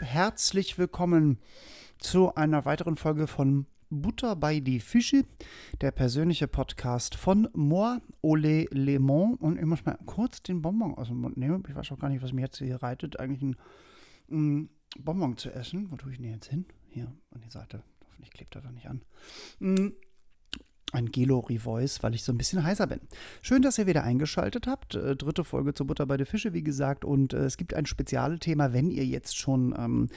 Herzlich willkommen zu einer weiteren Folge von Butter bei die Fische, der persönliche Podcast von Moi Ole Le Mans. Und ich muss mal kurz den Bonbon aus dem Mund nehmen. Ich weiß auch gar nicht, was mir jetzt hier reitet, eigentlich ein, ein Bonbon zu essen. Wo tue ich den jetzt hin? Hier an die Seite. Hoffentlich klebt er da nicht an. Mm ein Gelori Voice, weil ich so ein bisschen heißer bin. Schön, dass ihr wieder eingeschaltet habt. Äh, dritte Folge zu Butter bei der Fische, wie gesagt. Und äh, es gibt ein Spezialthema, wenn ihr jetzt schon ähm,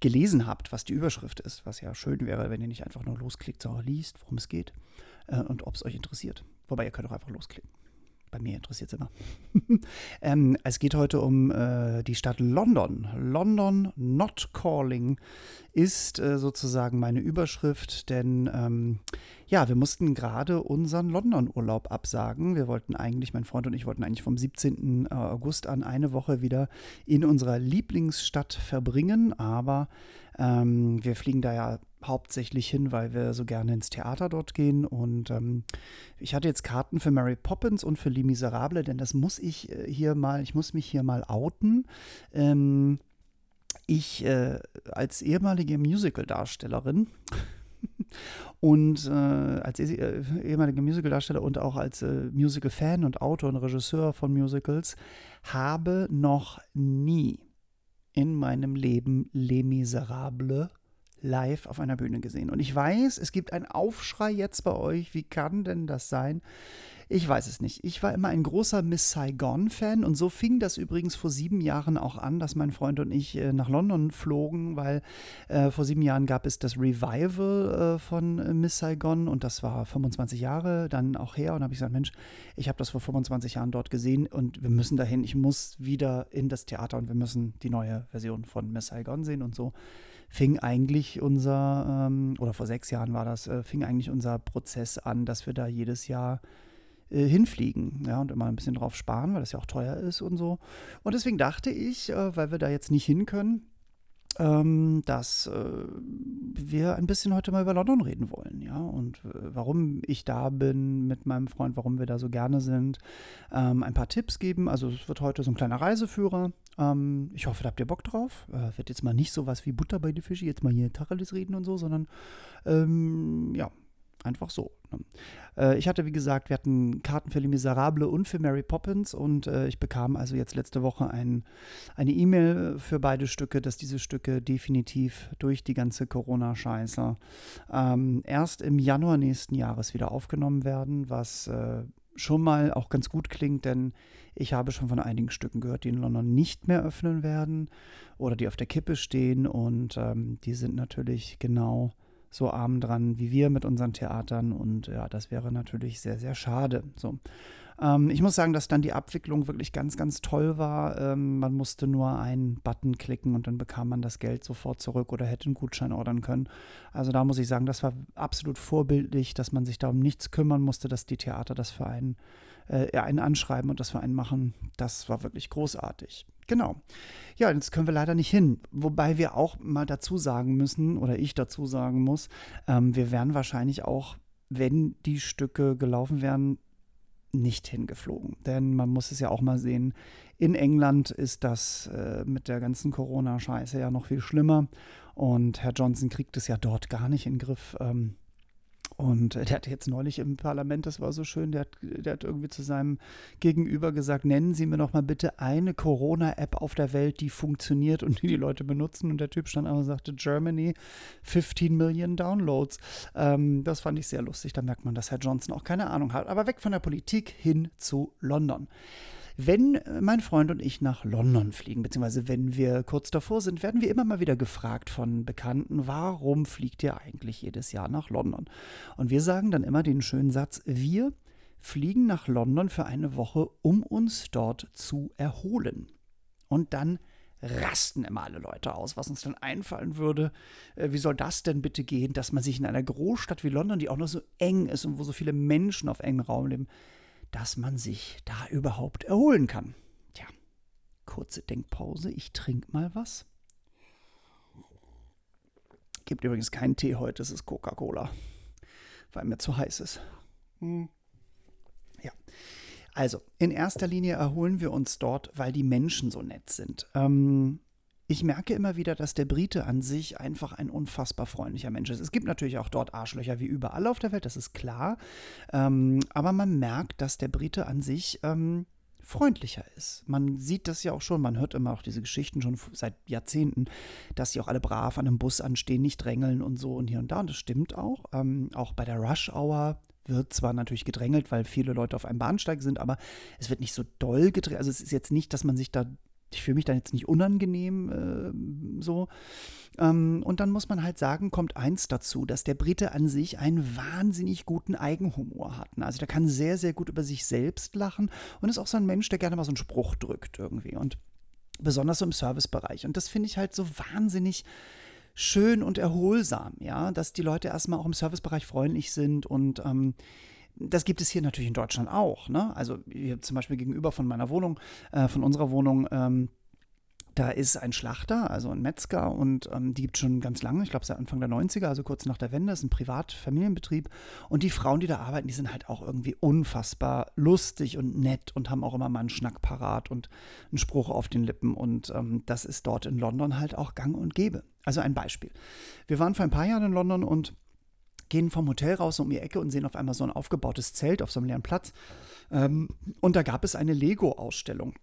gelesen habt, was die Überschrift ist, was ja schön wäre, wenn ihr nicht einfach nur losklickt, sondern liest, worum es geht äh, und ob es euch interessiert. Wobei ihr könnt auch einfach losklicken. Bei mir interessiert es immer. ähm, es geht heute um äh, die Stadt London. London Not Calling ist äh, sozusagen meine Überschrift, denn ähm, ja, wir mussten gerade unseren London-Urlaub absagen. Wir wollten eigentlich, mein Freund und ich wollten eigentlich vom 17. Äh, August an eine Woche wieder in unserer Lieblingsstadt verbringen, aber ähm, wir fliegen da ja hauptsächlich hin, weil wir so gerne ins Theater dort gehen. Und ähm, ich hatte jetzt Karten für Mary Poppins und für Les Miserables, denn das muss ich äh, hier mal, ich muss mich hier mal outen. Ähm, ich äh, als ehemalige Musical-Darstellerin und äh, als äh, ehemaliger Musical-Darsteller und auch als äh, Musical-Fan und Autor und Regisseur von Musicals habe noch nie in meinem Leben Les Miserables live auf einer Bühne gesehen. Und ich weiß, es gibt einen Aufschrei jetzt bei euch. Wie kann denn das sein? Ich weiß es nicht. Ich war immer ein großer Miss Saigon-Fan und so fing das übrigens vor sieben Jahren auch an, dass mein Freund und ich äh, nach London flogen, weil äh, vor sieben Jahren gab es das Revival äh, von äh, Miss Saigon und das war 25 Jahre dann auch her und habe ich gesagt, Mensch, ich habe das vor 25 Jahren dort gesehen und wir müssen dahin. Ich muss wieder in das Theater und wir müssen die neue Version von Miss Saigon sehen und so fing eigentlich unser, ähm, oder vor sechs Jahren war das, äh, fing eigentlich unser Prozess an, dass wir da jedes Jahr hinfliegen ja, und immer ein bisschen drauf sparen, weil das ja auch teuer ist und so. Und deswegen dachte ich, äh, weil wir da jetzt nicht hin können, ähm, dass äh, wir ein bisschen heute mal über London reden wollen, ja, und äh, warum ich da bin mit meinem Freund, warum wir da so gerne sind, ähm, ein paar Tipps geben. Also es wird heute so ein kleiner Reiseführer. Ähm, ich hoffe, da habt ihr Bock drauf. Äh, wird jetzt mal nicht so was wie Butter bei die Fische, jetzt mal hier Tacheles reden und so, sondern ähm, ja, Einfach so. Ne? Äh, ich hatte, wie gesagt, wir hatten Karten für Les Miserables und für Mary Poppins und äh, ich bekam also jetzt letzte Woche ein, eine E-Mail für beide Stücke, dass diese Stücke definitiv durch die ganze Corona-Scheiße ähm, erst im Januar nächsten Jahres wieder aufgenommen werden, was äh, schon mal auch ganz gut klingt, denn ich habe schon von einigen Stücken gehört, die in London nicht mehr öffnen werden oder die auf der Kippe stehen und ähm, die sind natürlich genau so arm dran wie wir mit unseren Theatern und ja, das wäre natürlich sehr, sehr schade. So. Ähm, ich muss sagen, dass dann die Abwicklung wirklich ganz, ganz toll war. Ähm, man musste nur einen Button klicken und dann bekam man das Geld sofort zurück oder hätte einen Gutschein ordern können. Also da muss ich sagen, das war absolut vorbildlich, dass man sich da um nichts kümmern musste, dass die Theater das für einen, äh, einen anschreiben und das für einen machen. Das war wirklich großartig. Genau. Ja, jetzt können wir leider nicht hin. Wobei wir auch mal dazu sagen müssen, oder ich dazu sagen muss, ähm, wir wären wahrscheinlich auch, wenn die Stücke gelaufen wären, nicht hingeflogen. Denn man muss es ja auch mal sehen, in England ist das äh, mit der ganzen Corona-Scheiße ja noch viel schlimmer. Und Herr Johnson kriegt es ja dort gar nicht in den Griff. Ähm, und der hat jetzt neulich im Parlament, das war so schön, der hat, der hat irgendwie zu seinem Gegenüber gesagt, nennen Sie mir doch mal bitte eine Corona-App auf der Welt, die funktioniert und die die Leute benutzen. Und der Typ stand auch und sagte, Germany, 15 Millionen Downloads. Ähm, das fand ich sehr lustig. Da merkt man, dass Herr Johnson auch keine Ahnung hat. Aber weg von der Politik hin zu London. Wenn äh, mein Freund und ich nach London fliegen, beziehungsweise wenn wir kurz davor sind, werden wir immer mal wieder gefragt von Bekannten, warum fliegt ihr eigentlich jedes Jahr nach London? Und wir sagen dann immer den schönen Satz, wir fliegen nach London für eine Woche, um uns dort zu erholen. Und dann rasten immer alle Leute aus, was uns dann einfallen würde. Äh, wie soll das denn bitte gehen, dass man sich in einer Großstadt wie London, die auch noch so eng ist und wo so viele Menschen auf engem Raum leben, dass man sich da überhaupt erholen kann. Tja, kurze Denkpause, ich trinke mal was. Gibt übrigens keinen Tee heute, es ist Coca-Cola, weil mir zu heiß ist. Hm. Ja. Also, in erster Linie erholen wir uns dort, weil die Menschen so nett sind. Ähm, ich merke immer wieder, dass der Brite an sich einfach ein unfassbar freundlicher Mensch ist. Es gibt natürlich auch dort Arschlöcher wie überall auf der Welt, das ist klar. Ähm, aber man merkt, dass der Brite an sich ähm, freundlicher ist. Man sieht das ja auch schon, man hört immer auch diese Geschichten schon seit Jahrzehnten, dass sie auch alle brav an einem Bus anstehen, nicht drängeln und so und hier und da. Und das stimmt auch. Ähm, auch bei der Rush Hour wird zwar natürlich gedrängelt, weil viele Leute auf einem Bahnsteig sind, aber es wird nicht so doll gedrängelt. Also es ist jetzt nicht, dass man sich da ich fühle mich dann jetzt nicht unangenehm äh, so. Ähm, und dann muss man halt sagen, kommt eins dazu, dass der Brite an sich einen wahnsinnig guten Eigenhumor hat. Also der kann sehr, sehr gut über sich selbst lachen und ist auch so ein Mensch, der gerne mal so einen Spruch drückt irgendwie. Und besonders so im Servicebereich. Und das finde ich halt so wahnsinnig schön und erholsam, ja, dass die Leute erstmal auch im Servicebereich freundlich sind und ähm, das gibt es hier natürlich in Deutschland auch. Ne? Also zum Beispiel gegenüber von meiner Wohnung, äh, von unserer Wohnung, ähm, da ist ein Schlachter, also ein Metzger und ähm, die gibt es schon ganz lange, ich glaube seit Anfang der 90er, also kurz nach der Wende, ist ein Privatfamilienbetrieb. Und die Frauen, die da arbeiten, die sind halt auch irgendwie unfassbar lustig und nett und haben auch immer mal einen Schnack parat und einen Spruch auf den Lippen. Und ähm, das ist dort in London halt auch gang und gäbe. Also ein Beispiel. Wir waren vor ein paar Jahren in London und gehen vom Hotel raus um die Ecke und sehen auf einmal so ein aufgebautes Zelt auf so einem leeren Platz. Ähm, und da gab es eine Lego-Ausstellung.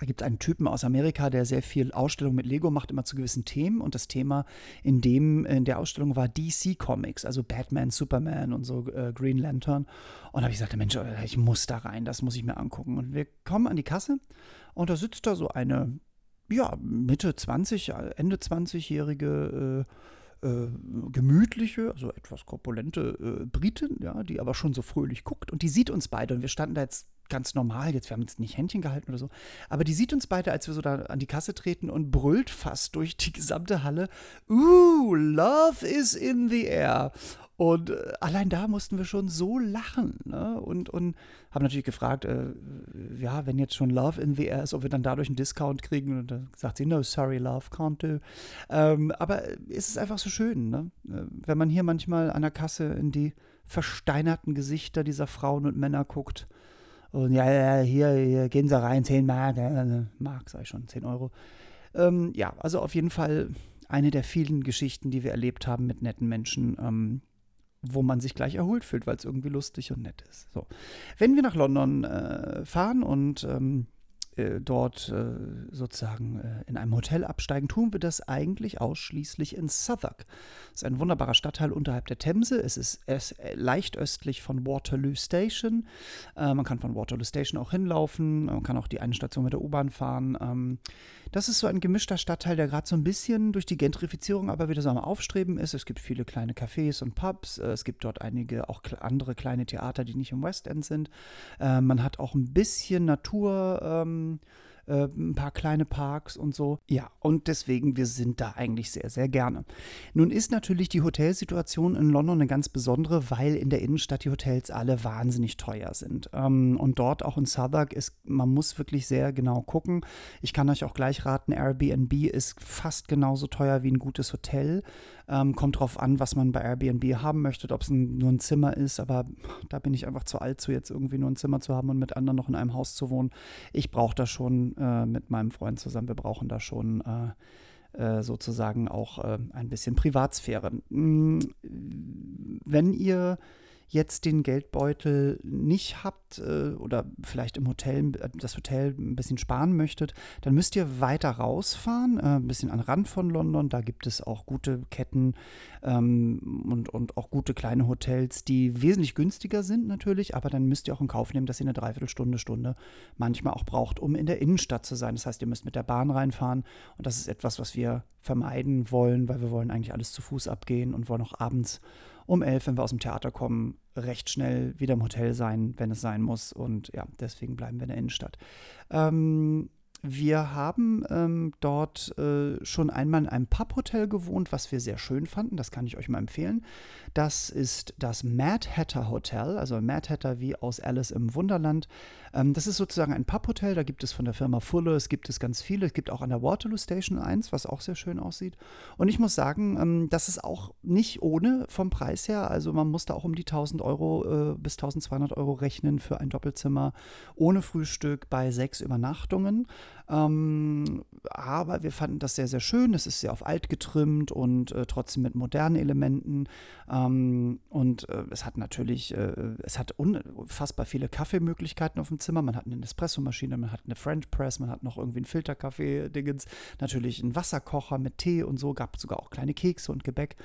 Da gibt es einen Typen aus Amerika, der sehr viel Ausstellung mit Lego macht, immer zu gewissen Themen. Und das Thema in, dem, in der Ausstellung war DC Comics, also Batman, Superman und so äh, Green Lantern. Und da habe ich gesagt, Mensch, ich muss da rein, das muss ich mir angucken. Und wir kommen an die Kasse und da sitzt da so eine, ja, Mitte 20, Ende 20-jährige äh, äh, gemütliche, also etwas korpulente äh, Britin, ja, die aber schon so fröhlich guckt. Und die sieht uns beide. Und wir standen da jetzt ganz normal, jetzt wir haben jetzt nicht Händchen gehalten oder so, aber die sieht uns beide, als wir so da an die Kasse treten und brüllt fast durch die gesamte Halle, Ooh, love is in the air. Und äh, allein da mussten wir schon so lachen. Ne? Und, und haben natürlich gefragt, äh, ja, wenn jetzt schon Love in the Air ist, ob wir dann dadurch einen Discount kriegen. Und dann sagt sie, no, sorry, Love, can't do. Ähm, aber es ist einfach so schön, ne? Äh, wenn man hier manchmal an der Kasse in die versteinerten Gesichter dieser Frauen und Männer guckt. Und ja, ja hier, hier gehen Sie rein, 10 Mark, äh, Mark, ich schon, 10 Euro. Ähm, ja, also auf jeden Fall eine der vielen Geschichten, die wir erlebt haben mit netten Menschen. Ähm, wo man sich gleich erholt fühlt, weil es irgendwie lustig und nett ist. So. Wenn wir nach London äh, fahren und ähm, äh, dort äh, sozusagen äh, in einem Hotel absteigen, tun wir das eigentlich ausschließlich in Southwark. Das ist ein wunderbarer Stadtteil unterhalb der Themse. Es ist es, äh, leicht östlich von Waterloo Station. Äh, man kann von Waterloo Station auch hinlaufen. Man kann auch die eine Station mit der U-Bahn fahren. Ähm, das ist so ein gemischter Stadtteil, der gerade so ein bisschen durch die Gentrifizierung aber wieder so am Aufstreben ist. Es gibt viele kleine Cafés und Pubs. Es gibt dort einige auch andere kleine Theater, die nicht im West End sind. Man hat auch ein bisschen Natur. Ähm, äh, ein paar kleine Parks und so. Ja, und deswegen, wir sind da eigentlich sehr, sehr gerne. Nun ist natürlich die Hotelsituation in London eine ganz besondere, weil in der Innenstadt die Hotels alle wahnsinnig teuer sind. Ähm, und dort auch in Southwark ist, man muss wirklich sehr genau gucken. Ich kann euch auch gleich raten, Airbnb ist fast genauso teuer wie ein gutes Hotel. Ähm, kommt drauf an, was man bei Airbnb haben möchte, ob es nur ein Zimmer ist, aber da bin ich einfach zu alt zu, jetzt irgendwie nur ein Zimmer zu haben und mit anderen noch in einem Haus zu wohnen. Ich brauche das schon äh, mit meinem Freund zusammen. Wir brauchen da schon äh, äh, sozusagen auch äh, ein bisschen Privatsphäre. Hm, wenn ihr jetzt den Geldbeutel nicht habt äh, oder vielleicht im Hotel äh, das Hotel ein bisschen sparen möchtet, dann müsst ihr weiter rausfahren, äh, ein bisschen an Rand von London. Da gibt es auch gute Ketten ähm, und, und auch gute kleine Hotels, die wesentlich günstiger sind natürlich, aber dann müsst ihr auch in Kauf nehmen, dass ihr eine Dreiviertelstunde, Stunde manchmal auch braucht, um in der Innenstadt zu sein. Das heißt, ihr müsst mit der Bahn reinfahren und das ist etwas, was wir vermeiden wollen, weil wir wollen eigentlich alles zu Fuß abgehen und wollen auch abends um elf, wenn wir aus dem Theater kommen, recht schnell wieder im Hotel sein, wenn es sein muss. Und ja, deswegen bleiben wir in der Innenstadt. Ähm, wir haben ähm, dort äh, schon einmal in einem Pub-Hotel gewohnt, was wir sehr schön fanden. Das kann ich euch mal empfehlen. Das ist das Mad Hatter Hotel, also Mad Hatter wie aus Alice im Wunderland. Ähm, das ist sozusagen ein Pub-Hotel. Da gibt es von der Firma Fuller, es gibt es ganz viele. Es gibt auch an der Waterloo Station eins, was auch sehr schön aussieht. Und ich muss sagen, ähm, das ist auch nicht ohne vom Preis her. Also man muss da auch um die 1000 Euro äh, bis 1200 Euro rechnen für ein Doppelzimmer ohne Frühstück bei sechs Übernachtungen. Ähm, aber wir fanden das sehr, sehr schön. Es ist sehr auf alt getrimmt und äh, trotzdem mit modernen Elementen. Ähm, und äh, es hat natürlich, äh, es hat unfassbar viele Kaffeemöglichkeiten auf dem Zimmer. Man hat eine Espressomaschine, man hat eine French Press, man hat noch irgendwie einen Filterkaffee-Dingens, natürlich einen Wasserkocher mit Tee und so, gab sogar auch kleine Kekse und Gebäck.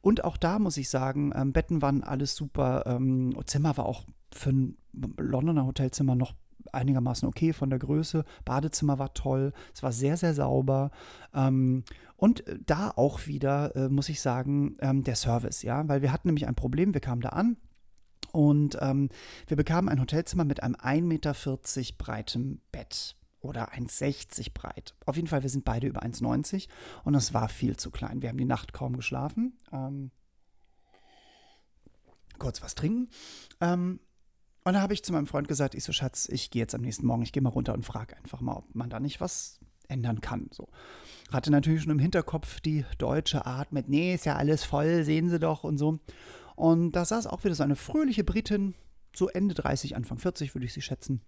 Und auch da muss ich sagen, ähm, Betten waren alles super. Ähm, Zimmer war auch für ein Londoner Hotelzimmer noch einigermaßen okay von der Größe. Badezimmer war toll, es war sehr, sehr sauber. Ähm, und äh, da auch wieder, äh, muss ich sagen, ähm, der Service, ja, weil wir hatten nämlich ein Problem, wir kamen da an. Und ähm, wir bekamen ein Hotelzimmer mit einem 1,40 Meter breitem Bett oder 1,60 breit. Auf jeden Fall, wir sind beide über 1,90 und es war viel zu klein. Wir haben die Nacht kaum geschlafen. Ähm, kurz was trinken. Ähm, und da habe ich zu meinem Freund gesagt, ich so, Schatz, ich gehe jetzt am nächsten Morgen, ich gehe mal runter und frage einfach mal, ob man da nicht was ändern kann. So. Hatte natürlich schon im Hinterkopf die deutsche Art mit, nee, ist ja alles voll, sehen Sie doch und so. Und da saß auch wieder so eine fröhliche Britin, so Ende 30, Anfang 40 würde ich sie schätzen.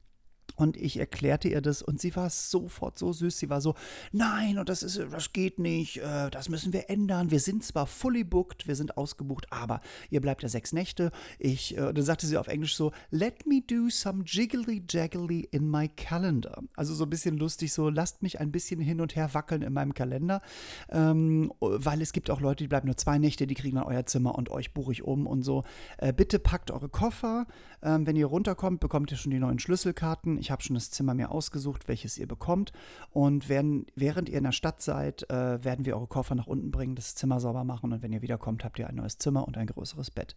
Und ich erklärte ihr das und sie war sofort so süß. Sie war so, nein, und das ist, das geht nicht, äh, das müssen wir ändern. Wir sind zwar fully booked, wir sind ausgebucht, aber ihr bleibt ja sechs Nächte. Ich, äh, dann sagte sie auf Englisch so, let me do some jiggly jaggly in my calendar. Also so ein bisschen lustig, so lasst mich ein bisschen hin und her wackeln in meinem Kalender, ähm, weil es gibt auch Leute, die bleiben nur zwei Nächte, die kriegen dann euer Zimmer und euch buche ich um und so. Äh, bitte packt eure Koffer. Ähm, wenn ihr runterkommt, bekommt ihr schon die neuen Schlüsselkarten. Ich habe schon das Zimmer mir ausgesucht, welches ihr bekommt. Und wenn, während ihr in der Stadt seid, äh, werden wir eure Koffer nach unten bringen, das Zimmer sauber machen. Und wenn ihr wiederkommt, habt ihr ein neues Zimmer und ein größeres Bett.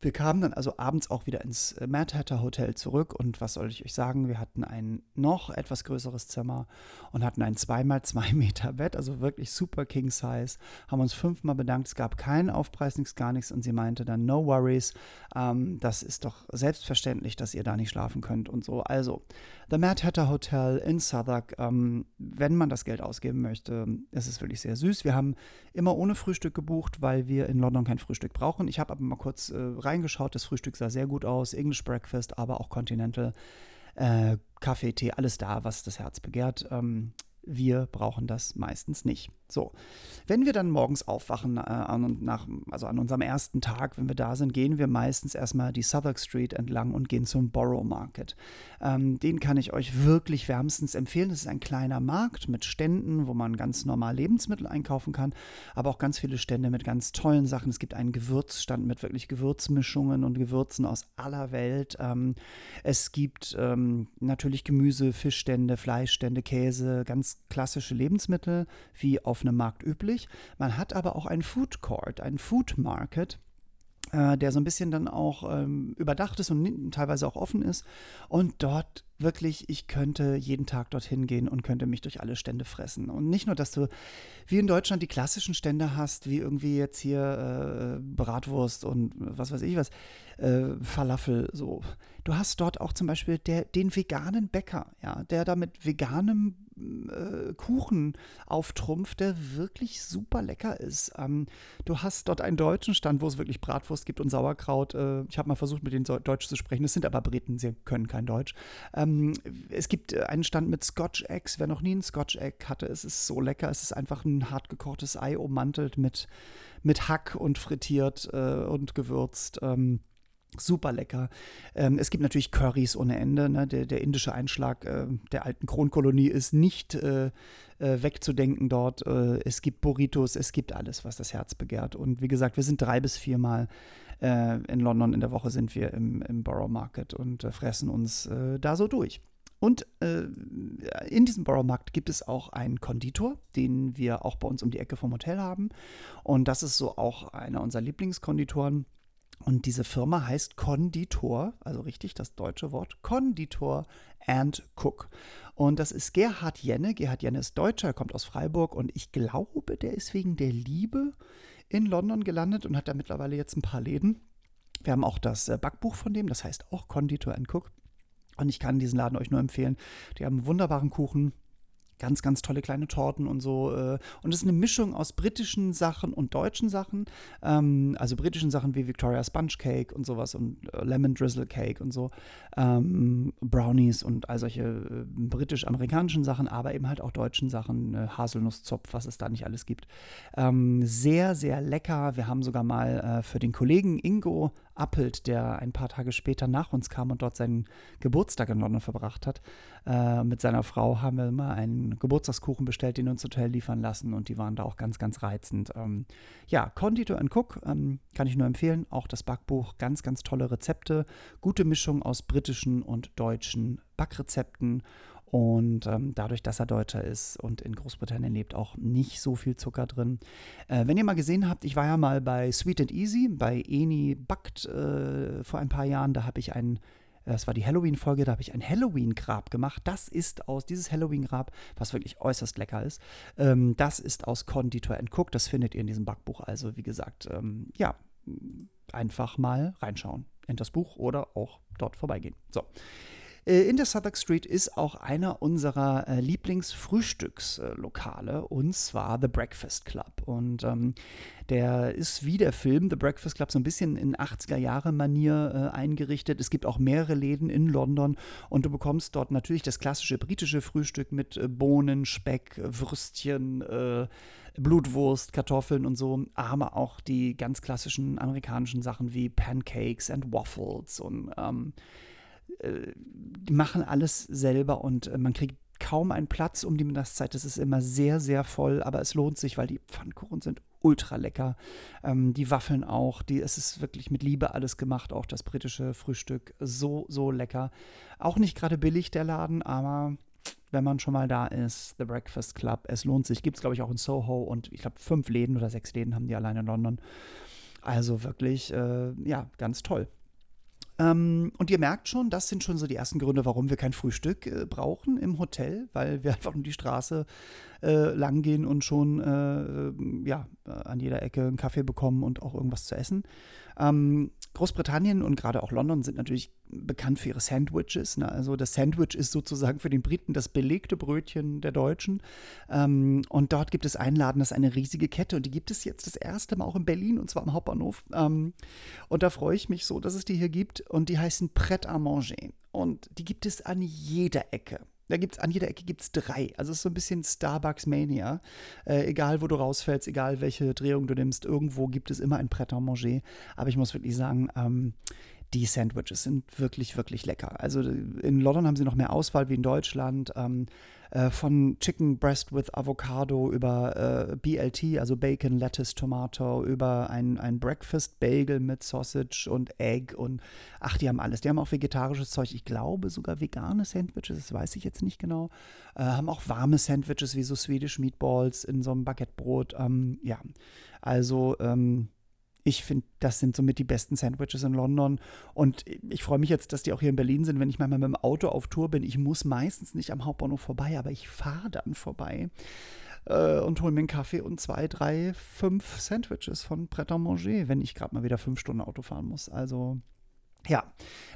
Wir kamen dann also abends auch wieder ins äh, Mad Hatter Hotel zurück und was soll ich euch sagen, wir hatten ein noch etwas größeres Zimmer und hatten ein 2x2 Meter Bett, also wirklich super King Size, haben uns fünfmal bedankt, es gab keinen Aufpreis, nichts, gar nichts und sie meinte dann, no worries, ähm, das ist doch selbstverständlich, dass ihr da nicht schlafen könnt und so. Also, The Mad Hatter Hotel in Southwark, ähm, wenn man das Geld ausgeben möchte, ist es wirklich sehr süß. Wir haben immer ohne Frühstück gebucht, weil wir in London kein Frühstück brauchen. Ich habe aber mal kurz äh, reingeschaut, das Frühstück sah sehr gut aus, English Breakfast, aber auch Continental. Äh, Kaffee, Tee, alles da, was das Herz begehrt. Ähm, wir brauchen das meistens nicht. So, wenn wir dann morgens aufwachen, äh, an, nach, also an unserem ersten Tag, wenn wir da sind, gehen wir meistens erstmal die Southwark Street entlang und gehen zum Borough Market. Ähm, den kann ich euch wirklich wärmstens empfehlen. Das ist ein kleiner Markt mit Ständen, wo man ganz normal Lebensmittel einkaufen kann, aber auch ganz viele Stände mit ganz tollen Sachen. Es gibt einen Gewürzstand mit wirklich Gewürzmischungen und Gewürzen aus aller Welt. Ähm, es gibt ähm, natürlich Gemüse, Fischstände, Fleischstände, Käse, ganz klassische Lebensmittel wie auf einem Markt üblich. Man hat aber auch einen Food Court, einen Food Market äh, der so ein bisschen dann auch ähm, überdacht ist und teilweise auch offen ist. Und dort wirklich, ich könnte jeden Tag dorthin gehen und könnte mich durch alle Stände fressen. Und nicht nur, dass du wie in Deutschland die klassischen Stände hast, wie irgendwie jetzt hier äh, Bratwurst und was weiß ich was, äh, Falafel, so. Du hast dort auch zum Beispiel der, den veganen Bäcker, ja, der da mit veganem äh, Kuchen auftrumpft, der wirklich super lecker ist. Ähm, du hast dort einen deutschen Stand, wo es wirklich Bratwurst gibt und Sauerkraut. Äh, ich habe mal versucht, mit denen Deutsch zu sprechen. Das sind aber Briten, sie können kein Deutsch. Ähm, es gibt einen Stand mit Scotch Eggs. Wer noch nie ein Scotch Egg hatte, es ist so lecker. Es ist einfach ein hart gekochtes Ei ummantelt mit, mit Hack und frittiert äh, und gewürzt. Ähm, Super lecker. Ähm, es gibt natürlich Currys ohne Ende. Ne? Der, der, indische Einschlag äh, der alten Kronkolonie ist nicht äh, äh, wegzudenken dort. Äh, es gibt Burritos, es gibt alles, was das Herz begehrt. Und wie gesagt, wir sind drei bis viermal äh, in London in der Woche sind wir im, im Borough Market und äh, fressen uns da so durch. Und in diesem Borough Markt gibt es auch einen Konditor, den wir auch bei uns um die Ecke vom Hotel haben. Und das ist so auch einer unserer Lieblingskonditoren Und diese Firma heißt Konditor, also richtig das deutsche Wort, Konditor and Cook. Und das ist Gerhard Jenne. Gerhard Jenne ist Deutscher, er kommt aus Freiburg und ich glaube, der ist wegen der Liebe in London gelandet und hat da mittlerweile jetzt ein paar Läden. Wir haben auch das äh, Backbuch von dem, das heißt auch Konditor and Cook. Und ich kann diesen Laden euch nur empfehlen. Die haben wunderbaren Kuchen, ganz, ganz tolle kleine Torten und so. Äh, und es ist eine Mischung aus britischen Sachen und deutschen Sachen. Ähm, also britischen Sachen wie Victoria Sponge Cake und sowas und äh, Lemon Drizzle Cake und so. Ähm, Brownies und all solche äh, britisch-amerikanischen Sachen, aber eben halt auch deutschen Sachen, Haselnusszopf, was es da nicht alles gibt. Ähm, sehr, sehr lecker. Wir haben sogar mal für den Kollegen Ingo Appelt, der ein paar Tage später nach uns kam und dort seinen Geburtstag in London verbracht hat. Äh, mit seiner Frau haben wir immer einen Geburtstagskuchen bestellt, den ins Hotel liefern lassen und die waren da auch ganz, ganz reizend. Ähm, ja, Conditor Cook ähm, kann ich nur empfehlen. Auch das Backbuch, ganz, ganz tolle Rezepte. Gute Mischung aus britischen und deutschen Backrezepten. Und ähm, dadurch, dass er Deutscher ist und in Großbritannien lebt, auch nicht so viel Zucker drin. Äh, wenn ihr mal gesehen habt, ich war ja mal bei Sweet and Easy, bei Eni Backt äh, vor ein paar Jahren, da habe ich einen das war die Halloween-Folge, da habe ich ein Halloween-Grab gemacht. Das ist aus, dieses Halloween-Grab, was wirklich äußerst lecker ist, ähm, das ist aus Conditor Cook. Das findet ihr in diesem Backbuch. Also, wie gesagt, ähm, ja, einfach mal reinschauen in das Buch oder auch dort vorbeigehen. So. Äh, in der Southwark Street ist auch einer unserer äh, Lieblingsfrühstückslokale und zwar The Breakfast Club. Und ähm, der ist wie der Film The Breakfast Club so ein bisschen in 80er-Jahre-Manier äh, eingerichtet. Es gibt auch mehrere Läden in London und du bekommst dort natürlich das klassische britische Frühstück mit äh, Bohnen, Speck, Würstchen, äh, Blutwurst, Kartoffeln und so, aber auch die ganz klassischen amerikanischen Sachen wie Pancakes and Waffles und ähm, äh, die machen alles selber und äh, man kriegt kaum einen Platz um die Mittagszeit. Das ist immer sehr, sehr voll, aber es lohnt sich, weil die Pfannkuchen sind ultra lecker. Ähm, die Waffeln auch. Die, es ist wirklich mit Liebe alles gemacht, auch das britische Frühstück. So, so lecker. Auch nicht gerade billig, der Laden, aber wenn man schon mal da ist, The Breakfast Club, es lohnt sich. Gibt es, glaube ich, auch in Soho und ich glaube, fünf Läden oder sechs Läden haben die allein in London. Also wirklich, äh, ja, ganz toll. Ähm, und ihr merkt schon, das sind schon so die ersten Gründe, warum wir kein Frühstück äh, brauchen im Hotel, weil wir einfach nur die Straße äh, lang gehen und schon äh, ja, äh, an jeder Ecke einen Kaffee bekommen und auch irgendwas zu essen. Ähm, Großbritannien und gerade auch London sind natürlich bekannt für ihre Sandwiches. Ne? Also das Sandwich ist sozusagen für den Briten das belegte Brötchen der Deutschen. Ähm, und dort gibt es einen das ist eine riesige Kette und die gibt es jetzt das erste Mal auch in Berlin und zwar am Hauptbahnhof. Ähm, und da freue ich mich so, dass es die hier gibt und die heißen Pret à Manger. Und die gibt es an jeder Ecke. Da gibt's an jeder Ecke gibt es drei. Also es ist so ein bisschen Starbucks Mania. Äh, egal wo du rausfällst, egal welche Drehung du nimmst, irgendwo gibt es immer ein Pret à Manger. Aber ich muss wirklich sagen, ähm, die Sandwiches sind wirklich, wirklich lecker. Also in London haben sie noch mehr Auswahl wie in Deutschland. Ähm, äh, von Chicken Breast with Avocado über äh, BLT, also Bacon, Lettuce, Tomato, über ein, ein Breakfast Bagel mit Sausage und Egg und ach, die haben alles. Die haben auch vegetarisches Zeug. Ich glaube sogar vegane Sandwiches, das weiß ich jetzt nicht genau. Äh, haben auch warme Sandwiches wie so Swedish Meatballs in so einem Baguettebrot. Ähm, ja, also ähm, ich finde, das sind somit die besten Sandwiches in London. Und ich freue mich jetzt, dass die auch hier in Berlin sind, wenn ich mal mit dem Auto auf Tour bin. Ich muss meistens nicht am Hauptbahnhof vorbei, aber ich fahre dann vorbei äh, und hole mir einen Kaffee und zwei, drei, fünf Sandwiches von Pret à Manger, wenn ich gerade mal wieder fünf Stunden Auto fahren muss. Also, ja.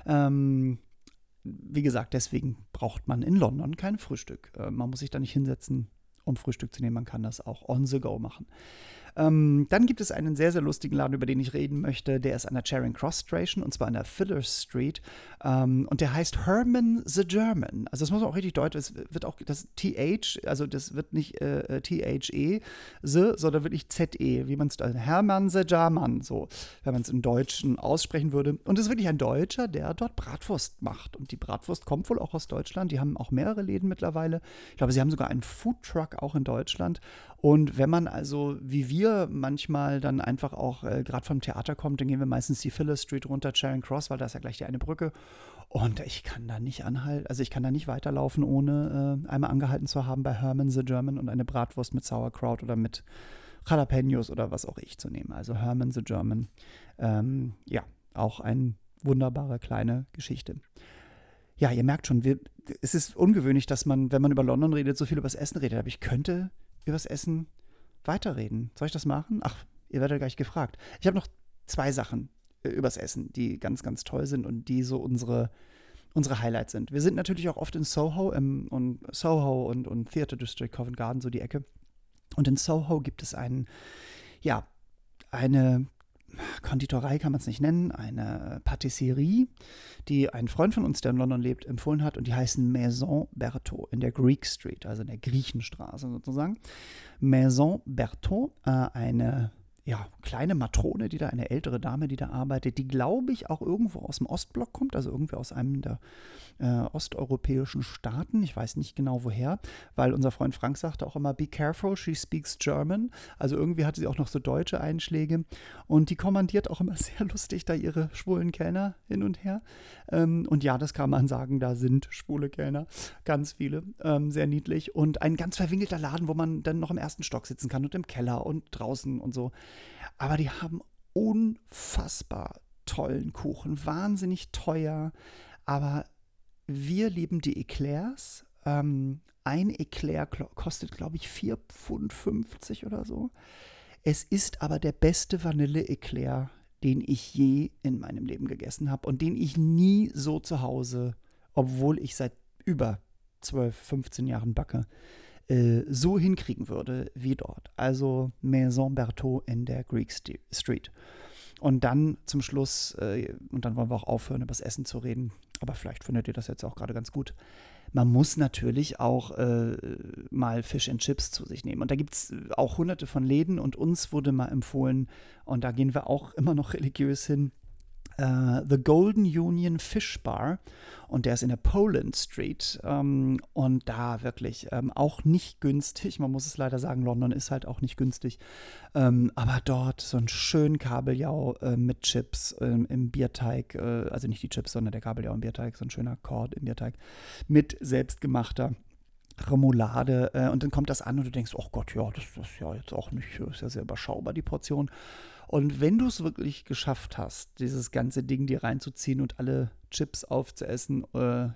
Ähm, wie gesagt, deswegen braucht man in London kein Frühstück. Äh, man muss sich da nicht hinsetzen, um Frühstück zu nehmen. Man kann das auch on the go machen. Ähm, dann gibt es einen sehr, sehr lustigen Laden, über den ich reden möchte. Der ist an der Charing Cross Station und zwar an der Filler Street. Ähm, und der heißt Herman the German. Also das muss man auch richtig deutlich, es wird auch das TH, also das wird nicht äh, THE, the, sondern wirklich ZE, wie man es, also Herman the German, so, wenn man es im Deutschen aussprechen würde. Und es ist wirklich ein Deutscher, der dort Bratwurst macht. Und die Bratwurst kommt wohl auch aus Deutschland. Die haben auch mehrere Läden mittlerweile. Ich glaube, sie haben sogar einen Foodtruck auch in Deutschland. Und wenn man also, wie wir manchmal dann einfach auch äh, gerade vom Theater kommt, dann gehen wir meistens die Phyllis Street runter, Charing Cross, weil da ist ja gleich die eine Brücke. Und ich kann da nicht anhalten, also ich kann da nicht weiterlaufen, ohne äh, einmal angehalten zu haben bei Herman the German und eine Bratwurst mit Sauerkraut oder mit Jalapenos oder was auch ich zu nehmen. Also Herman the German. Ähm, ja, auch eine wunderbare kleine Geschichte. Ja, ihr merkt schon, wir, es ist ungewöhnlich, dass man, wenn man über London redet, so viel über das Essen redet. Aber ich könnte über das Essen weiterreden. Soll ich das machen? Ach, ihr werdet gleich gefragt. Ich habe noch zwei Sachen äh, übers Essen, die ganz, ganz toll sind und die so unsere, unsere Highlights sind. Wir sind natürlich auch oft in Soho im, und Soho und, und Theatre District, Covent Garden, so die Ecke. Und in Soho gibt es einen, ja, eine Konditorei kann man es nicht nennen, eine Patisserie, die ein Freund von uns, der in London lebt, empfohlen hat und die heißen Maison Berthaud in der Greek Street, also in der Griechenstraße sozusagen. Maison Berthaud, äh, eine ja, kleine Matrone, die da, eine ältere Dame, die da arbeitet, die glaube ich auch irgendwo aus dem Ostblock kommt, also irgendwie aus einem der äh, osteuropäischen Staaten. Ich weiß nicht genau woher, weil unser Freund Frank sagte auch immer, be careful, she speaks German. Also irgendwie hatte sie auch noch so deutsche Einschläge. Und die kommandiert auch immer sehr lustig da ihre schwulen Kellner hin und her. Ähm, und ja, das kann man sagen, da sind schwule Kellner, ganz viele, ähm, sehr niedlich. Und ein ganz verwinkelter Laden, wo man dann noch im ersten Stock sitzen kann und im Keller und draußen und so. Aber die haben unfassbar tollen Kuchen, wahnsinnig teuer, aber wir lieben die Eclairs. Ähm, ein Eclair kostet, glaube ich, 4,50 Pfund oder so. Es ist aber der beste Vanille-Eclair, den ich je in meinem Leben gegessen habe und den ich nie so zu Hause, obwohl ich seit über 12, 15 Jahren backe, äh, so hinkriegen würde wie dort. Also Maison Berthaud in der Greek Street. Und dann zum Schluss, äh, und dann wollen wir auch aufhören, über das Essen zu reden, aber vielleicht findet ihr das jetzt auch gerade ganz gut. Man muss natürlich auch äh, mal Fish and Chips zu sich nehmen. Und da gibt es auch hunderte von Läden und uns wurde mal empfohlen, und da gehen wir auch immer noch religiös hin, Uh, The Golden Union Fish Bar und der ist in der Poland Street ähm, und da wirklich ähm, auch nicht günstig. Man muss es leider sagen, London ist halt auch nicht günstig. Ähm, aber dort so ein schön Kabeljau äh, mit Chips ähm, im Bierteig, äh, also nicht die Chips, sondern der Kabeljau im Bierteig, so ein schöner Kord im Bierteig mit selbstgemachter Remoulade äh, und dann kommt das an und du denkst, oh Gott, ja, das, das ist ja jetzt auch nicht, ist ja sehr überschaubar, die Portion. Und wenn du es wirklich geschafft hast, dieses ganze Ding dir reinzuziehen und alle Chips aufzuessen, äh,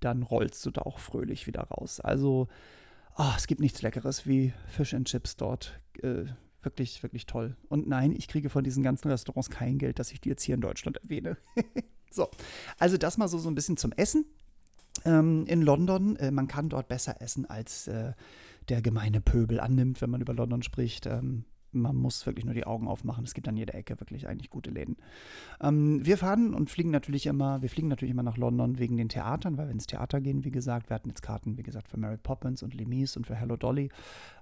dann rollst du da auch fröhlich wieder raus. Also, oh, es gibt nichts Leckeres wie Fish and Chips dort. Äh, wirklich, wirklich toll. Und nein, ich kriege von diesen ganzen Restaurants kein Geld, das ich dir jetzt hier in Deutschland erwähne. so, also das mal so, so ein bisschen zum Essen ähm, in London. Äh, man kann dort besser essen, als äh, der gemeine Pöbel annimmt, wenn man über London spricht. Ähm, man muss wirklich nur die Augen aufmachen. Es gibt an jeder Ecke wirklich eigentlich gute Läden. Ähm, wir fahren und fliegen natürlich immer, wir fliegen natürlich immer nach London wegen den Theatern, weil wir ins Theater gehen, wie gesagt. Wir hatten jetzt Karten, wie gesagt, für Mary Poppins und Lemise und für Hello Dolly.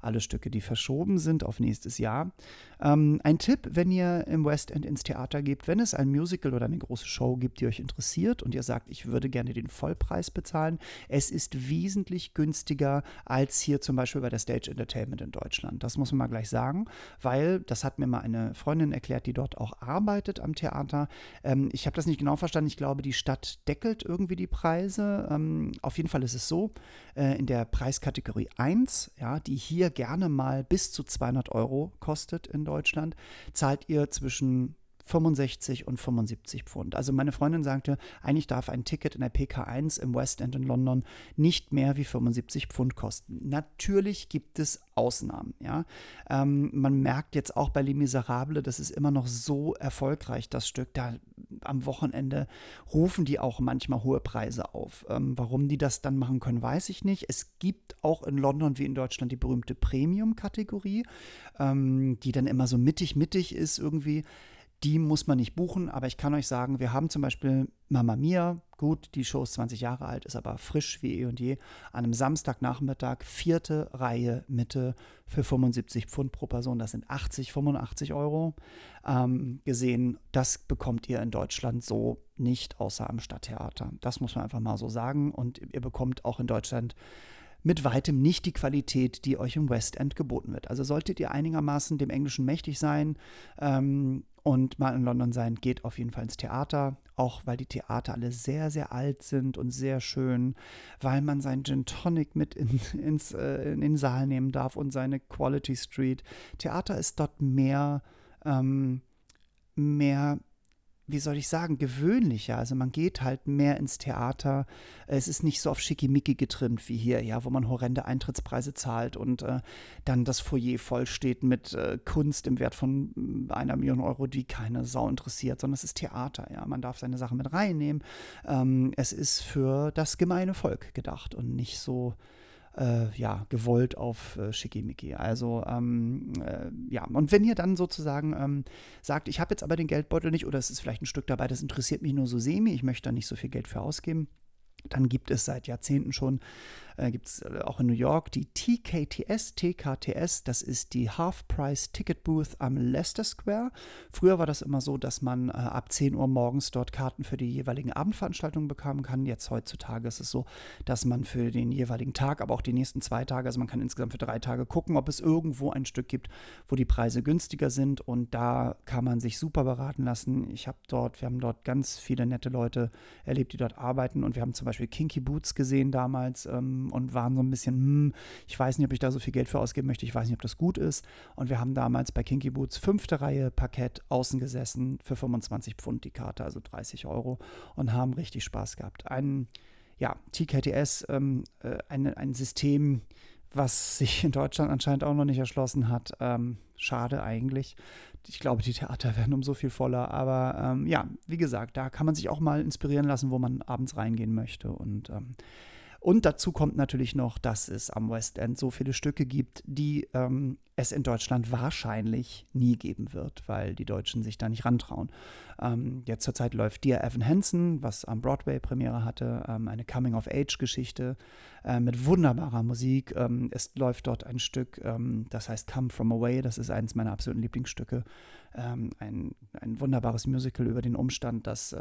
Alle Stücke, die verschoben sind auf nächstes Jahr. Ähm, ein Tipp, wenn ihr im West End ins Theater geht, wenn es ein Musical oder eine große Show gibt, die euch interessiert und ihr sagt, ich würde gerne den Vollpreis bezahlen, es ist wesentlich günstiger als hier zum Beispiel bei der Stage Entertainment in Deutschland. Das muss man mal gleich sagen weil, das hat mir mal eine Freundin erklärt, die dort auch arbeitet am Theater. Ähm, ich habe das nicht genau verstanden. Ich glaube, die Stadt deckelt irgendwie die Preise. Ähm, auf jeden Fall ist es so, äh, in der Preiskategorie 1, ja, die hier gerne mal bis zu 200 Euro kostet in Deutschland, zahlt ihr zwischen 65 und 75 Pfund. Also meine Freundin sagte, eigentlich darf ein Ticket in der PK1 im West End in London nicht mehr wie 75 Pfund kosten. Natürlich gibt es Ausnahmen. Ja? Ähm, man merkt jetzt auch bei Les Miserables, das ist immer noch so erfolgreich, das Stück. Da am Wochenende rufen die auch manchmal hohe Preise auf. Ähm, warum die das dann machen können, weiß ich nicht. Es gibt auch in London wie in Deutschland die berühmte Premium-Kategorie, ähm, die dann immer so mittig-mittig ist irgendwie die muss man nicht buchen, aber ich kann euch sagen, wir haben zum Beispiel Mama Mia, gut, die Show ist 20 Jahre alt, ist aber frisch wie eh und je, an einem Samstagnachmittag, vierte Reihe Mitte für 75 Pfund pro Person, das sind 80, 85 Euro ähm, gesehen. Das bekommt ihr in Deutschland so nicht, außer am Stadttheater. Das muss man einfach mal so sagen und ihr bekommt auch in Deutschland mit weitem nicht die Qualität, die euch im West End geboten wird. Also solltet ihr einigermaßen dem Englischen mächtig sein ähm, und mal in London sein, geht auf jeden Fall ins Theater, auch weil die Theater alle sehr, sehr alt sind und sehr schön, weil man seinen Gin Tonic mit in, ins, äh, in den Saal nehmen darf und seine Quality Street. Theater ist dort mehr, ähm, mehr wie soll ich sagen, gewöhnlicher. Also man geht halt mehr ins Theater. Es ist nicht so auf Schickimicki getrimmt wie hier, ja, wo man horrende Eintrittspreise zahlt und äh, dann das Foyer voll steht mit äh, Kunst im Wert von mm, einer Million Euro, die keine Sau interessiert, sondern es ist Theater, ja. Man darf seine Sachen mit reinnehmen. Ähm, es ist für das gemeine Volk gedacht und nicht so äh, ja, gewollt auf äh, Schickimicki. Also, ähm, äh, ja, und wenn ihr dann sozusagen ähm, sagt, ich habe jetzt aber den Geldbeutel nicht oder es ist vielleicht ein Stück dabei, das interessiert mich nur so semi, ich möchte da nicht so viel Geld für ausgeben, dann gibt es seit Jahrzehnten schon äh, gibt es äh, auch in New York die TKTS, TKTS, das ist die Half-Price Ticket Booth am Leicester Square. Früher war das immer so, dass man äh, ab 10 Uhr morgens dort Karten für die jeweiligen Abendveranstaltungen bekommen kann. Jetzt heutzutage ist es so, dass man für den jeweiligen Tag, aber auch die nächsten zwei Tage, also man kann insgesamt für drei Tage gucken, ob es irgendwo ein Stück gibt, wo die Preise günstiger sind und da kann man sich super beraten lassen. Ich habe dort, wir haben dort ganz viele nette Leute erlebt, die dort arbeiten und wir haben zum Beispiel Kinky Boots gesehen damals. Ähm, und waren so ein bisschen, hm, ich weiß nicht, ob ich da so viel Geld für ausgeben möchte, ich weiß nicht, ob das gut ist. Und wir haben damals bei Kinky Boots fünfte Reihe Parkett außen gesessen für 25 Pfund die Karte, also 30 Euro und haben richtig Spaß gehabt. Ein, ja, TKTS, ähm, äh, ein, ein System, was sich in Deutschland anscheinend auch noch nicht erschlossen hat. Ähm, schade eigentlich. Ich glaube, die Theater werden um so viel voller. Aber ähm, ja, wie gesagt, da kann man sich auch mal inspirieren lassen, wo man abends reingehen möchte. Und ähm, und dazu kommt natürlich noch, dass es am West End so viele Stücke gibt, die ähm, es in Deutschland wahrscheinlich nie geben wird, weil die Deutschen sich da nicht rantrauen. Ähm, jetzt zurzeit läuft Dear Evan Hansen, was am Broadway Premiere hatte, ähm, eine Coming-of-Age-Geschichte äh, mit wunderbarer Musik. Ähm, es läuft dort ein Stück, ähm, das heißt Come From Away, das ist eines meiner absoluten Lieblingsstücke. Ähm, ein, ein wunderbares Musical über den Umstand, dass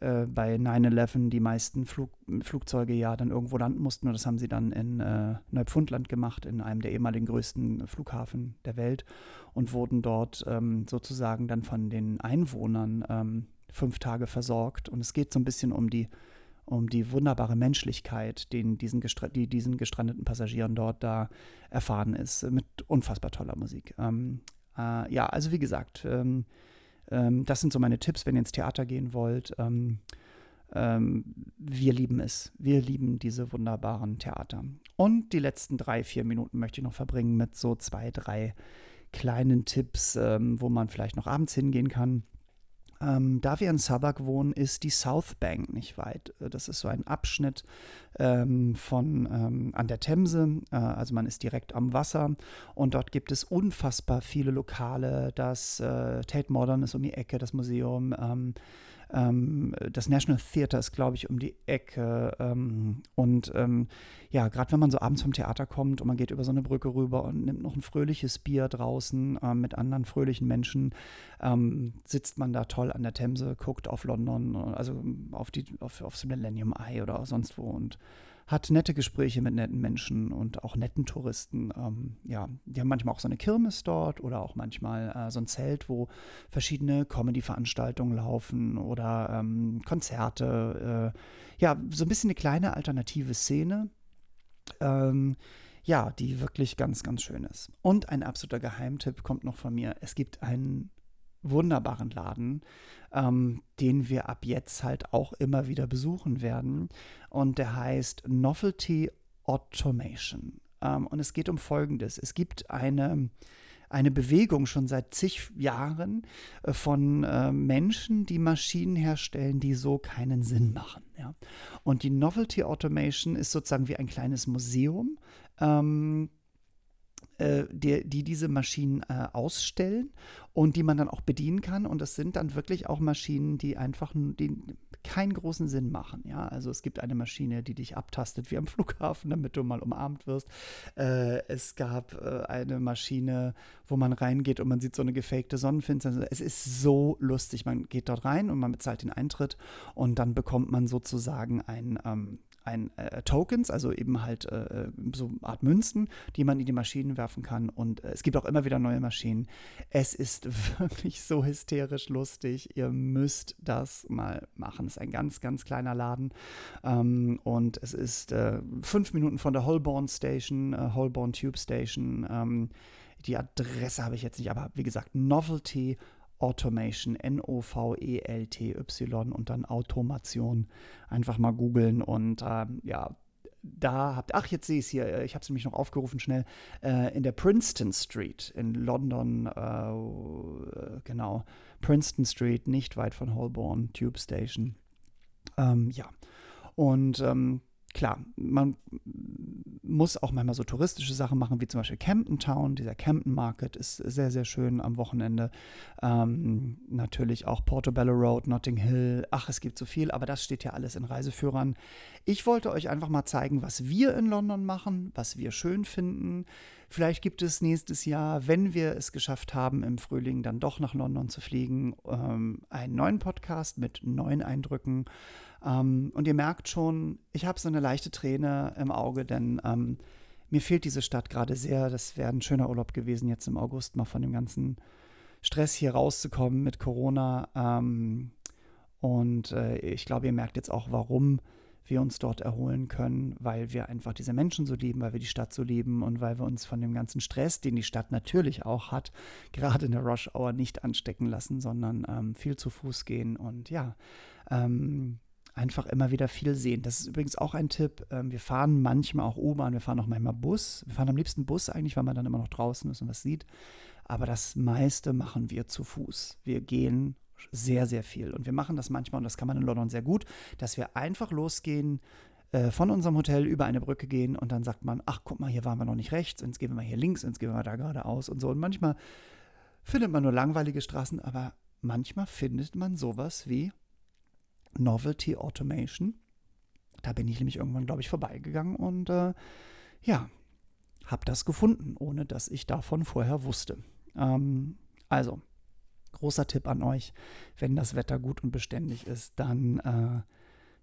äh, bei 9-11 die meisten Flug, Flugzeuge ja dann irgendwo landen mussten. Und das haben sie dann in äh, Neupfundland gemacht, in einem der ehemaligen größten Flughafen der Welt und wurden dort ähm, sozusagen dann von den Einwohnern ähm, fünf Tage versorgt. Und es geht so ein bisschen um die, um die wunderbare Menschlichkeit, den diesen die diesen gestrandeten Passagieren dort da erfahren ist, mit unfassbar toller Musik. Ähm, äh, ja, also wie gesagt, ähm, ähm, das sind so meine Tipps, wenn ihr ins Theater gehen wollt. Ähm, ähm, wir lieben es. Wir lieben diese wunderbaren Theater. Und die letzten drei, vier Minuten möchte ich noch verbringen mit so zwei, drei kleinen Tipps, ähm, wo man vielleicht noch abends hingehen kann. Ähm, da wir in Southwark wohnen, ist die South Bank nicht weit. Äh, das ist so ein Abschnitt ähm, von ähm, an der Themse. Äh, also man ist direkt am Wasser und dort gibt es unfassbar viele Lokale. Das äh, Tate Modern ist um die Ecke, das Museum. Ähm, ähm, das National Theater ist, glaube ich, um die Ecke. Ähm, und ähm, ja, gerade wenn man so abends vom Theater kommt und man geht über so eine Brücke rüber und nimmt noch ein fröhliches Bier draußen äh, mit anderen fröhlichen Menschen, ähm, sitzt man da toll an der Themse, guckt auf London, also auf, die, auf, aufs Millennium Eye oder sonst wo und hat nette Gespräche mit netten Menschen und auch netten Touristen. Ähm, ja, die haben manchmal auch so eine Kirmes dort oder auch manchmal äh, so ein Zelt, wo verschiedene Comedy-Veranstaltungen laufen oder ähm, Konzerte. Äh, ja, so ein bisschen eine kleine alternative Szene. Ähm, ja, die wirklich ganz, ganz schön ist. Und ein absoluter Geheimtipp kommt noch von mir. Es gibt einen wunderbaren Laden, ähm, den wir ab jetzt halt auch immer wieder besuchen werden. Und der heißt Novelty Automation. Ähm, und es geht um Folgendes. Es gibt eine, eine Bewegung schon seit zig Jahren äh, von äh, Menschen, die Maschinen herstellen, die so keinen Sinn machen. Ja? Und die Novelty Automation ist sozusagen wie ein kleines Museum. Ähm, äh, die, die, diese Maschinen äh, ausstellen und die man dann auch bedienen kann. Und das sind dann wirklich auch Maschinen, die einfach die keinen großen Sinn machen. Ja, also es gibt eine Maschine, die dich abtastet wie am Flughafen, damit du mal umarmt wirst. Äh, es gab äh, eine Maschine, wo man reingeht und man sieht so eine gefakte Sonnenfinsternis. Es ist so lustig. Man geht dort rein und man bezahlt den Eintritt und dann bekommt man sozusagen ein, ähm, ein äh, Tokens, also eben halt äh, so eine Art Münzen, die man in die Maschinen werfen kann. Und äh, es gibt auch immer wieder neue Maschinen. Es ist wirklich so hysterisch lustig. Ihr müsst das mal machen. Es ist ein ganz, ganz kleiner Laden. Ähm, und es ist äh, fünf Minuten von der Holborn Station, äh, Holborn Tube Station. Ähm, die Adresse habe ich jetzt nicht, aber wie gesagt, Novelty Automation, N-O-V-E-L-T-Y und dann Automation. Einfach mal googeln und äh, ja, da habt, ach, jetzt sehe ich es hier, ich habe es nämlich noch aufgerufen schnell, äh, in der Princeton Street in London, äh, genau, Princeton Street, nicht weit von Holborn Tube Station. Ähm, ja, und ähm, klar, man muss auch manchmal so touristische Sachen machen, wie zum Beispiel Camden Town. Dieser Camden Market ist sehr, sehr schön am Wochenende. Ähm, natürlich auch Portobello Road, Notting Hill. Ach, es gibt so viel, aber das steht ja alles in Reiseführern. Ich wollte euch einfach mal zeigen, was wir in London machen, was wir schön finden. Vielleicht gibt es nächstes Jahr, wenn wir es geschafft haben, im Frühling dann doch nach London zu fliegen, ähm, einen neuen Podcast mit neuen Eindrücken. Ähm, und ihr merkt schon, ich habe so eine leichte Träne im Auge, denn ähm, mir fehlt diese Stadt gerade sehr. Das wäre ein schöner Urlaub gewesen, jetzt im August mal von dem ganzen Stress hier rauszukommen mit Corona. Ähm, und äh, ich glaube, ihr merkt jetzt auch, warum wir uns dort erholen können, weil wir einfach diese Menschen so lieben, weil wir die Stadt so lieben und weil wir uns von dem ganzen Stress, den die Stadt natürlich auch hat, gerade in der Rush Hour nicht anstecken lassen, sondern ähm, viel zu Fuß gehen und ja, ähm, einfach immer wieder viel sehen. Das ist übrigens auch ein Tipp. Ähm, wir fahren manchmal auch U-Bahn, wir fahren auch manchmal Bus. Wir fahren am liebsten Bus eigentlich, weil man dann immer noch draußen ist und was sieht. Aber das meiste machen wir zu Fuß. Wir gehen sehr, sehr viel. Und wir machen das manchmal, und das kann man in London sehr gut, dass wir einfach losgehen, äh, von unserem Hotel über eine Brücke gehen und dann sagt man, ach guck mal, hier waren wir noch nicht rechts, jetzt gehen wir mal hier links, jetzt gehen wir mal da geradeaus und so. Und manchmal findet man nur langweilige Straßen, aber manchmal findet man sowas wie Novelty Automation. Da bin ich nämlich irgendwann, glaube ich, vorbeigegangen und äh, ja, habe das gefunden, ohne dass ich davon vorher wusste. Ähm, also, großer Tipp an euch, wenn das Wetter gut und beständig ist, dann äh,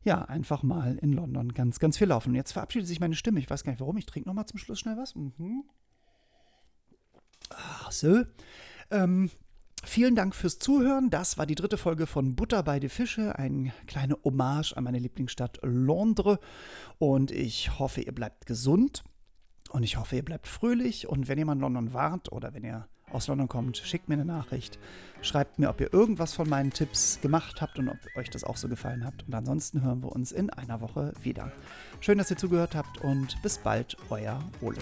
ja, einfach mal in London ganz, ganz viel laufen. Und jetzt verabschiedet sich meine Stimme. Ich weiß gar nicht warum. Ich trinke nochmal zum Schluss schnell was. Mhm. Ach so. Ähm, Vielen Dank fürs Zuhören. Das war die dritte Folge von Butter bei die Fische, eine kleine Hommage an meine Lieblingsstadt Londres. Und ich hoffe, ihr bleibt gesund und ich hoffe, ihr bleibt fröhlich. Und wenn ihr mal in London wart oder wenn ihr aus London kommt, schickt mir eine Nachricht. Schreibt mir, ob ihr irgendwas von meinen Tipps gemacht habt und ob euch das auch so gefallen hat. Und ansonsten hören wir uns in einer Woche wieder. Schön, dass ihr zugehört habt und bis bald, euer Ole.